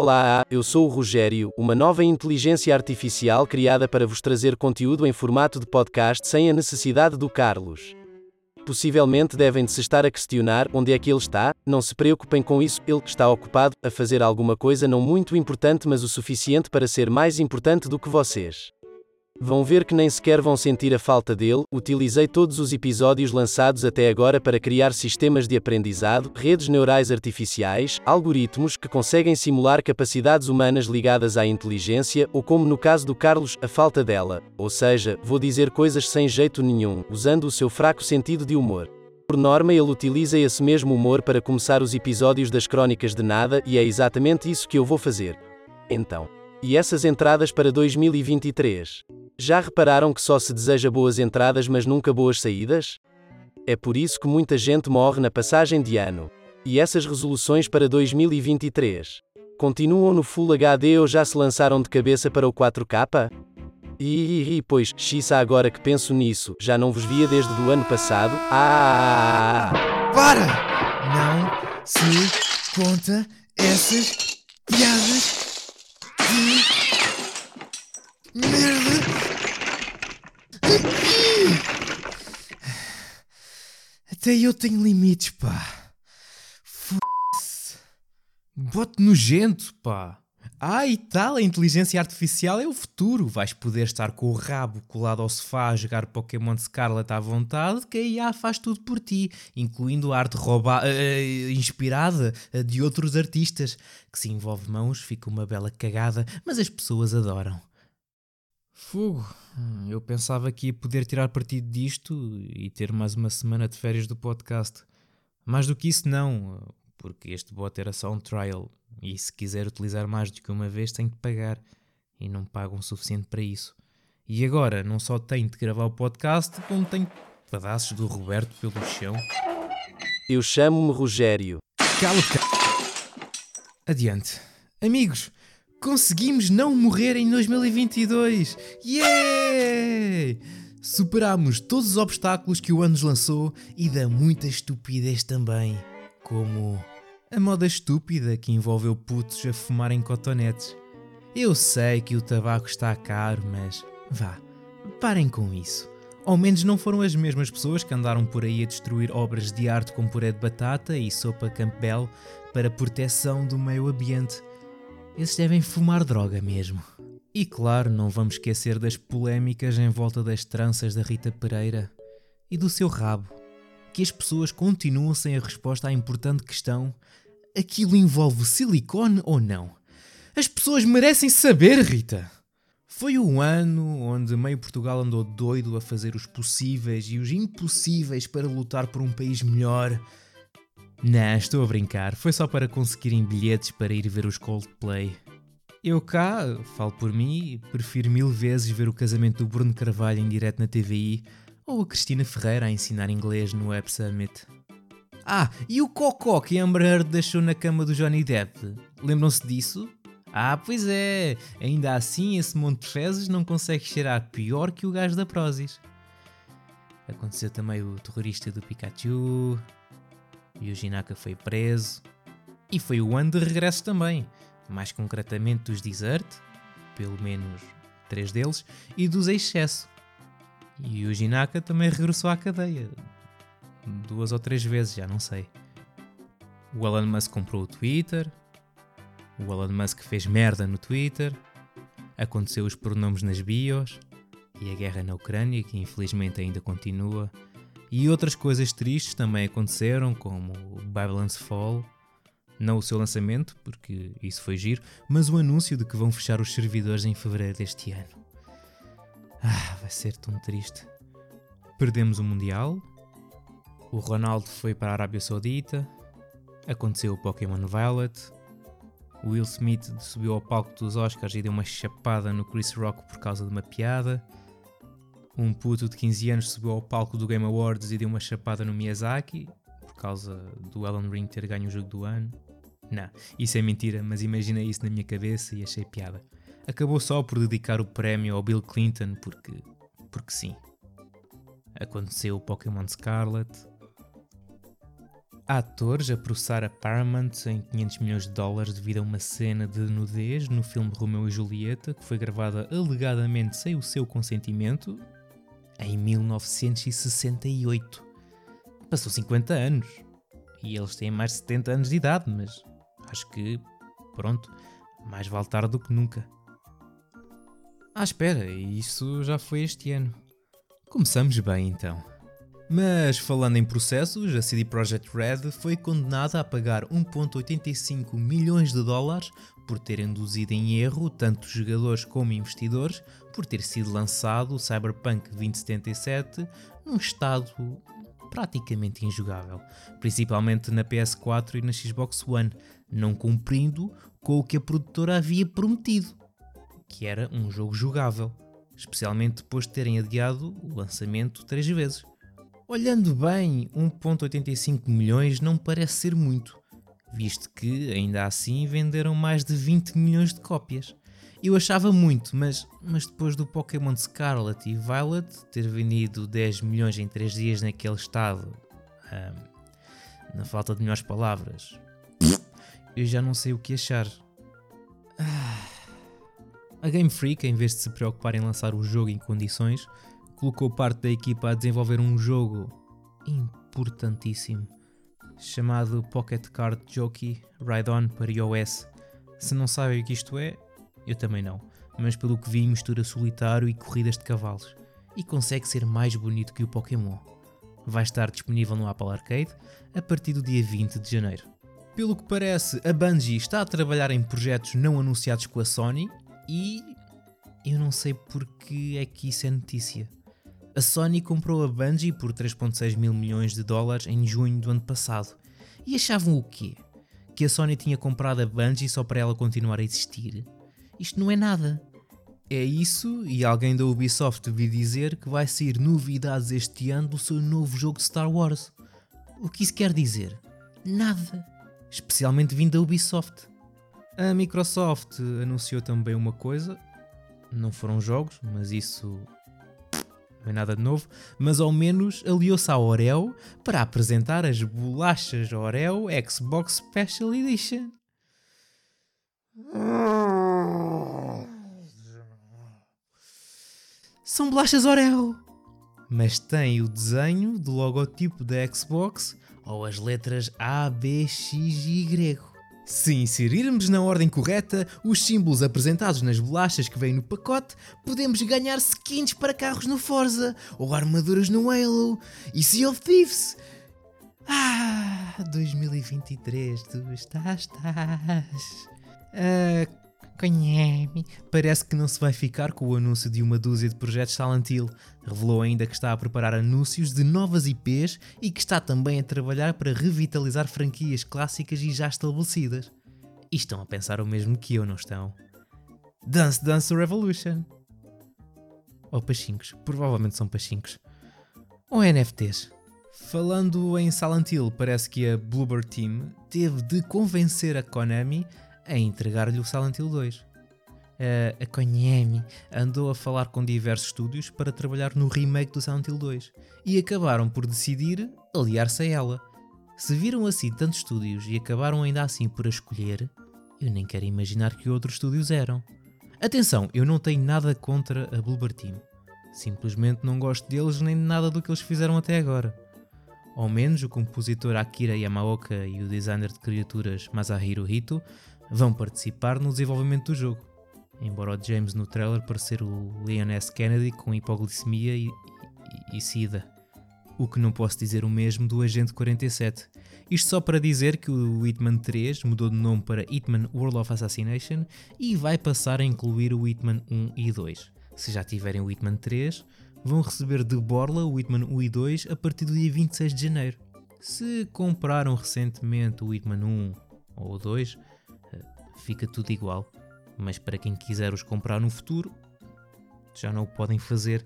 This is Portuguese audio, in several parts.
Olá, eu sou o Rogério, uma nova inteligência artificial criada para vos trazer conteúdo em formato de podcast sem a necessidade do Carlos. Possivelmente devem de se estar a questionar onde é que ele está, não se preocupem com isso, ele está ocupado a fazer alguma coisa não muito importante, mas o suficiente para ser mais importante do que vocês. Vão ver que nem sequer vão sentir a falta dele. Utilizei todos os episódios lançados até agora para criar sistemas de aprendizado, redes neurais artificiais, algoritmos que conseguem simular capacidades humanas ligadas à inteligência, ou como no caso do Carlos, a falta dela. Ou seja, vou dizer coisas sem jeito nenhum, usando o seu fraco sentido de humor. Por norma, ele utiliza esse mesmo humor para começar os episódios das Crônicas de Nada, e é exatamente isso que eu vou fazer. Então. E essas entradas para 2023? Já repararam que só se deseja boas entradas, mas nunca boas saídas? É por isso que muita gente morre na passagem de ano. E essas resoluções para 2023? Continuam no Full HD ou já se lançaram de cabeça para o 4K? E, e, pois, xissa agora que penso nisso, já não vos via desde o ano passado. Ah! Para! Não se conta essas piadas de merda até eu tenho limites, pá. F***se. Bote nojento, pá. E tal, a inteligência artificial é o futuro. Vais poder estar com o rabo colado ao sofá a jogar Pokémon Scarlet à vontade, que a IA faz tudo por ti, incluindo a arte roubada, uh, eh, inspirada uh, de outros artistas, que se envolve mãos, fica uma bela cagada, mas as pessoas adoram. Fogo. Eu pensava que ia poder tirar partido disto e ter mais uma semana de férias do podcast. Mais do que isso, não, porque este bot era só um trial e se quiser utilizar mais do que uma vez tem que pagar e não pagam o suficiente para isso. E agora não só tenho de gravar o podcast, como tenho pedaços do Roberto pelo chão. Eu chamo-me Rogério. Cala-te. Adiante. Amigos, Conseguimos não morrer em 2022! Yeah! Superámos todos os obstáculos que o ano nos lançou e da muita estupidez também, como a moda estúpida que envolveu putos a fumarem cotonetes. Eu sei que o tabaco está caro, mas vá, parem com isso. Ao menos não foram as mesmas pessoas que andaram por aí a destruir obras de arte como puré de batata e sopa Campbell para proteção do meio ambiente. Esses devem fumar droga mesmo. E claro, não vamos esquecer das polémicas em volta das tranças da Rita Pereira e do seu rabo, que as pessoas continuam sem a resposta à importante questão: aquilo envolve silicone ou não? As pessoas merecem saber, Rita! Foi um ano onde meio Portugal andou doido a fazer os possíveis e os impossíveis para lutar por um país melhor não, estou a brincar. Foi só para conseguirem bilhetes para ir ver os Coldplay. Eu cá, falo por mim, prefiro mil vezes ver o casamento do Bruno Carvalho em direto na TVI ou a Cristina Ferreira a ensinar inglês no Web Summit. Ah, e o cocó que Amber Heard deixou na cama do Johnny Depp? Lembram-se disso? Ah, pois é! Ainda assim, esse monte de fezes não consegue cheirar pior que o gajo da Prozis. Aconteceu também o terrorista do Pikachu, Yuji Naka foi preso. E foi o ano de regresso também, mais concretamente dos Desert, pelo menos três deles, e dos Excesso. E o Naka também regressou à cadeia. Duas ou três vezes, já não sei. O Elon Musk comprou o Twitter. O Elon Musk fez merda no Twitter. Aconteceu os pronomes nas bios. E a guerra na Ucrânia, que infelizmente ainda continua. E outras coisas tristes também aconteceram, como o Babylon's Fall, não o seu lançamento, porque isso foi giro, mas o anúncio de que vão fechar os servidores em fevereiro deste ano. Ah, vai ser tão triste. Perdemos o Mundial, o Ronaldo foi para a Arábia Saudita, aconteceu o Pokémon Violet, o Will Smith subiu ao palco dos Oscars e deu uma chapada no Chris Rock por causa de uma piada. Um puto de 15 anos subiu ao palco do Game Awards e deu uma chapada no Miyazaki por causa do Alan Ring ter ganho o jogo do ano. Não, isso é mentira, mas imaginei isso na minha cabeça e achei piada. Acabou só por dedicar o prémio ao Bill Clinton porque. porque sim. Aconteceu o Pokémon Scarlet. atores a processar a Paramount em 500 milhões de dólares devido a uma cena de nudez no filme Romeu e Julieta que foi gravada alegadamente sem o seu consentimento em 1968. Passou 50 anos e eles têm mais de 70 anos de idade, mas acho que, pronto, mais vale tarde do que nunca. Ah, espera, isso já foi este ano. Começamos bem então. Mas falando em processos, a CD Projekt Red foi condenada a pagar 1.85 milhões de dólares por ter induzido em erro tanto jogadores como investidores por ter sido lançado o Cyberpunk 2077 num estado praticamente injogável, principalmente na PS4 e na Xbox One, não cumprindo com o que a produtora havia prometido, que era um jogo jogável, especialmente depois de terem adiado o lançamento três vezes. Olhando bem, 1.85 milhões não parece ser muito, visto que ainda assim venderam mais de 20 milhões de cópias. Eu achava muito, mas, mas depois do Pokémon Scarlet e Violet ter vendido 10 milhões em 3 dias naquele estado, na falta de melhores palavras, eu já não sei o que achar. Ah, a Game Freak, em vez de se preocupar em lançar o jogo em condições, colocou parte da equipa a desenvolver um jogo importantíssimo chamado Pocket Card Jockey Ride-On para iOS. Se não sabem o que isto é, eu também não, mas pelo que vi mistura solitário e corridas de cavalos e consegue ser mais bonito que o Pokémon. Vai estar disponível no Apple Arcade a partir do dia 20 de janeiro. Pelo que parece, a Bungie está a trabalhar em projetos não anunciados com a Sony e eu não sei porque é que isso é notícia. A Sony comprou a Bungie por 3.6 mil milhões de dólares em junho do ano passado. E achavam o quê? Que a Sony tinha comprado a Bungie só para ela continuar a existir? Isto não é nada. É isso, e alguém da Ubisoft vi dizer que vai sair novidades este ano do seu novo jogo de Star Wars. O que isso quer dizer? Nada. Especialmente vindo da Ubisoft. A Microsoft anunciou também uma coisa. Não foram jogos, mas isso não é nada de novo, mas ao menos aliou-se à Oreo para apresentar as bolachas Oreo Xbox Special Edition. São bolachas Oreo, mas tem o desenho do logotipo da Xbox ou as letras A, B, X e Y. Se inserirmos na ordem correta os símbolos apresentados nas bolachas que vêm no pacote, podemos ganhar skins para carros no Forza, ou armaduras no Halo, e Sea of Thieves. Ah, 2023, tu estás, estás. Ah, Conhece-me. Parece que não se vai ficar com o anúncio de uma dúzia de projetos Silent Hill. Revelou ainda que está a preparar anúncios de novas IPs e que está também a trabalhar para revitalizar franquias clássicas e já estabelecidas. E estão a pensar o mesmo que eu, não estão? Dance Dance Revolution. Ou pachincos. Provavelmente são pachincos. Ou NFTs. Falando em Silent Hill, parece que a Bloober Team teve de convencer a Konami a entregar-lhe o Silent Hill 2. Uh, a Konami andou a falar com diversos estúdios para trabalhar no remake do Silent Hill 2 e acabaram por decidir aliar-se a ela. Se viram assim tantos estúdios e acabaram ainda assim por a escolher, eu nem quero imaginar que outros estúdios eram. Atenção, eu não tenho nada contra a Bloober Team. Simplesmente não gosto deles nem de nada do que eles fizeram até agora. Ao menos o compositor Akira Yamaoka e o designer de criaturas Masahiro Hito vão participar no desenvolvimento do jogo. Embora o James no trailer parecer o Leon S. Kennedy com hipoglicemia e, e, e sida. O que não posso dizer o mesmo do Agente 47. Isto só para dizer que o Hitman 3 mudou de nome para Hitman World of Assassination e vai passar a incluir o Hitman 1 e 2. Se já tiverem o Hitman 3, vão receber de borla o Hitman 1 e 2 a partir do dia 26 de janeiro. Se compraram recentemente o Hitman 1 ou o 2, fica tudo igual. Mas para quem quiser os comprar no futuro, já não o podem fazer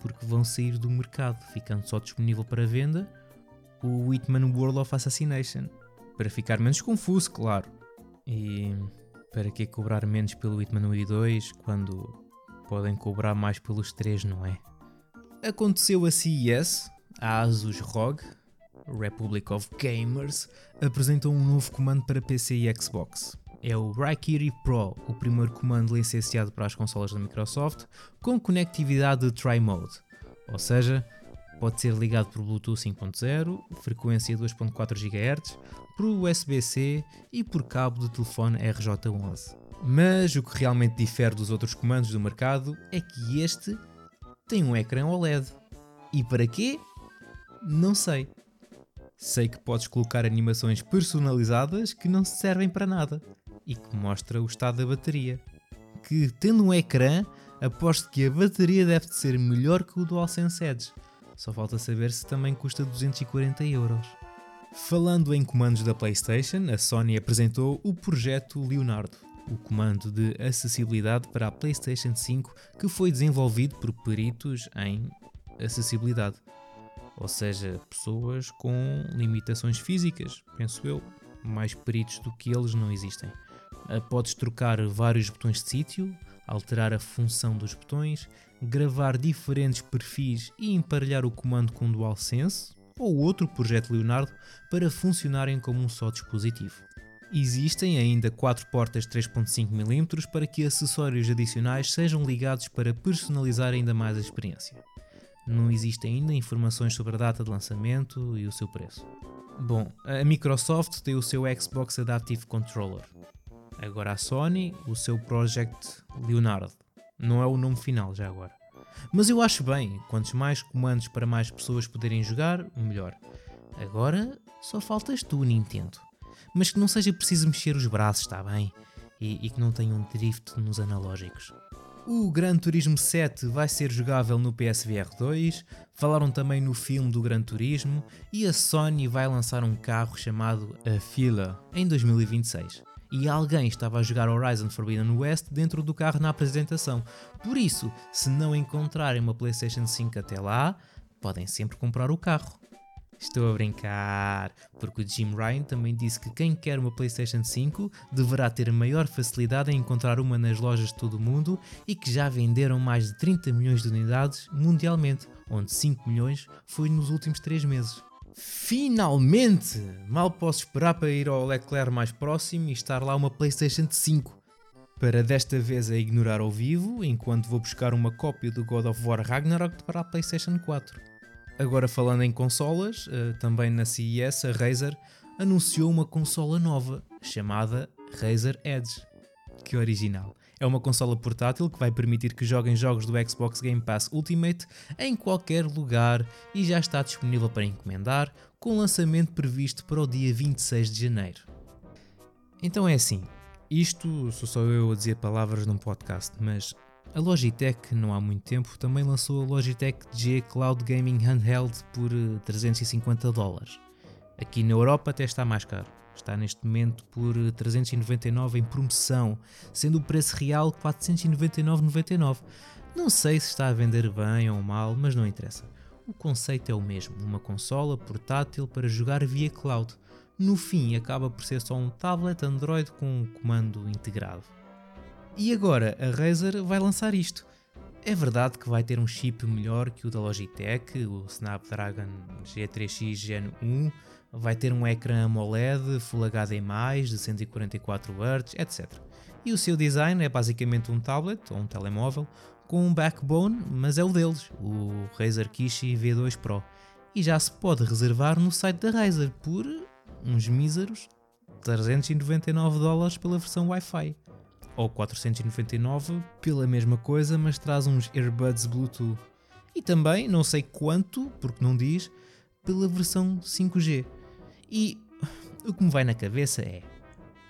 porque vão sair do mercado, ficando só disponível para venda o Whitman World of Assassination. Para ficar menos confuso, claro. E para que cobrar menos pelo Whitman 1 e 2 quando podem cobrar mais pelos 3, não é? Aconteceu a CES, a Asus ROG, Republic of Gamers, apresentou um novo comando para PC e Xbox. É o Raikiri Pro, o primeiro comando licenciado para as consolas da Microsoft, com conectividade de Tri-Mode, ou seja, pode ser ligado por Bluetooth 5.0, frequência 2.4 GHz, por USB-C e por cabo de telefone RJ11. Mas o que realmente difere dos outros comandos do mercado é que este tem um ecrã OLED. E para quê? Não sei. Sei que podes colocar animações personalizadas que não servem para nada e que mostra o estado da bateria. Que tendo um ecrã, aposto que a bateria deve de ser melhor que o DualSense Edge. Só falta saber se também custa 240 euros. Falando em comandos da PlayStation, a Sony apresentou o projeto Leonardo, o comando de acessibilidade para a PlayStation 5 que foi desenvolvido por peritos em acessibilidade ou seja, pessoas com limitações físicas, penso eu, mais peritos do que eles não existem. Ah, podes trocar vários botões de sítio, alterar a função dos botões, gravar diferentes perfis e emparelhar o comando com DualSense ou outro projeto Leonardo para funcionarem como um só dispositivo. Existem ainda quatro portas 3.5mm para que acessórios adicionais sejam ligados para personalizar ainda mais a experiência. Não existem ainda informações sobre a data de lançamento e o seu preço. Bom, a Microsoft tem o seu Xbox Adaptive Controller. Agora a Sony, o seu Project Leonardo. Não é o nome final já agora. Mas eu acho bem, quantos mais comandos para mais pessoas poderem jogar, melhor. Agora só faltas tu, Nintendo. Mas que não seja preciso mexer os braços, está bem? E, e que não tenha um drift nos analógicos. O Gran Turismo 7 vai ser jogável no PSVR 2, falaram também no filme do Gran Turismo e a Sony vai lançar um carro chamado a Fila em 2026. E alguém estava a jogar Horizon Forbidden West dentro do carro na apresentação. Por isso, se não encontrarem uma PlayStation 5 até lá, podem sempre comprar o carro. Estou a brincar, porque o Jim Ryan também disse que quem quer uma PlayStation 5 deverá ter maior facilidade em encontrar uma nas lojas de todo o mundo e que já venderam mais de 30 milhões de unidades mundialmente, onde 5 milhões foi nos últimos 3 meses. Finalmente! Mal posso esperar para ir ao Leclerc mais próximo e estar lá uma PlayStation 5. Para desta vez a ignorar ao vivo, enquanto vou buscar uma cópia do God of War Ragnarok para a PlayStation 4. Agora falando em consolas, uh, também na CES a Razer anunciou uma consola nova chamada Razer Edge. Que original! É uma consola portátil que vai permitir que joguem jogos do Xbox Game Pass Ultimate em qualquer lugar e já está disponível para encomendar, com lançamento previsto para o dia 26 de janeiro. Então é assim, isto sou só eu a dizer palavras num podcast, mas a Logitech, não há muito tempo, também lançou a Logitech G Cloud Gaming Handheld por 350 eh, dólares. Aqui na Europa até está mais caro. Está neste momento por 399 em promoção, sendo o preço real 499,99. Não sei se está a vender bem ou mal, mas não interessa. O conceito é o mesmo, uma consola portátil para jogar via cloud. No fim, acaba por ser só um tablet Android com um comando integrado. E agora a Razer vai lançar isto. É verdade que vai ter um chip melhor que o da Logitech, o Snapdragon G3X Gen 1, vai ter um ecrã AMOLED Full HD+, de 144 Hz, etc. E o seu design é basicamente um tablet ou um telemóvel com um backbone, mas é o deles, o Razer Kishi V2 Pro. E já se pode reservar no site da Razer por uns míseros 399 dólares pela versão Wi-Fi ou 499 pela mesma coisa, mas traz uns earbuds Bluetooth. E também, não sei quanto, porque não diz, pela versão 5G. E o que me vai na cabeça é: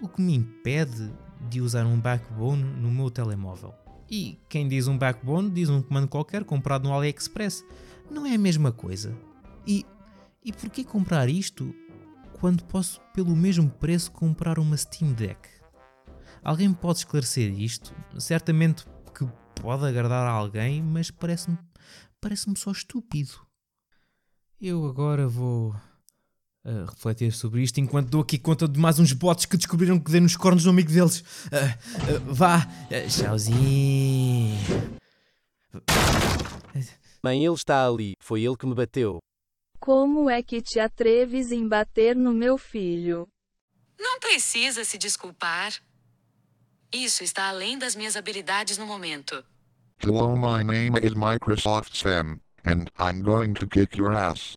o que me impede de usar um backbone no meu telemóvel? E quem diz um backbone diz um comando qualquer comprado no AliExpress. Não é a mesma coisa. E, e porquê comprar isto quando posso, pelo mesmo preço, comprar uma Steam Deck? Alguém pode esclarecer isto? Certamente que pode agradar a alguém, mas parece-me parece-me só estúpido. Eu agora vou uh, refletir sobre isto enquanto dou aqui conta de mais uns bots que descobriram que dei nos cornos do amigo deles. Uh, uh, vá, tchauzinho. Mãe, ele está ali. Foi ele que me bateu. Como é que te atreves em bater no meu filho? Não precisa se desculpar. Isso está além das minhas habilidades no momento. Hello, my name is Microsoft Sam, and I'm going to kick your ass.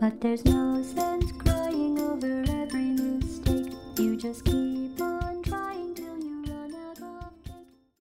But there's no sense crying over every mistake. You just keep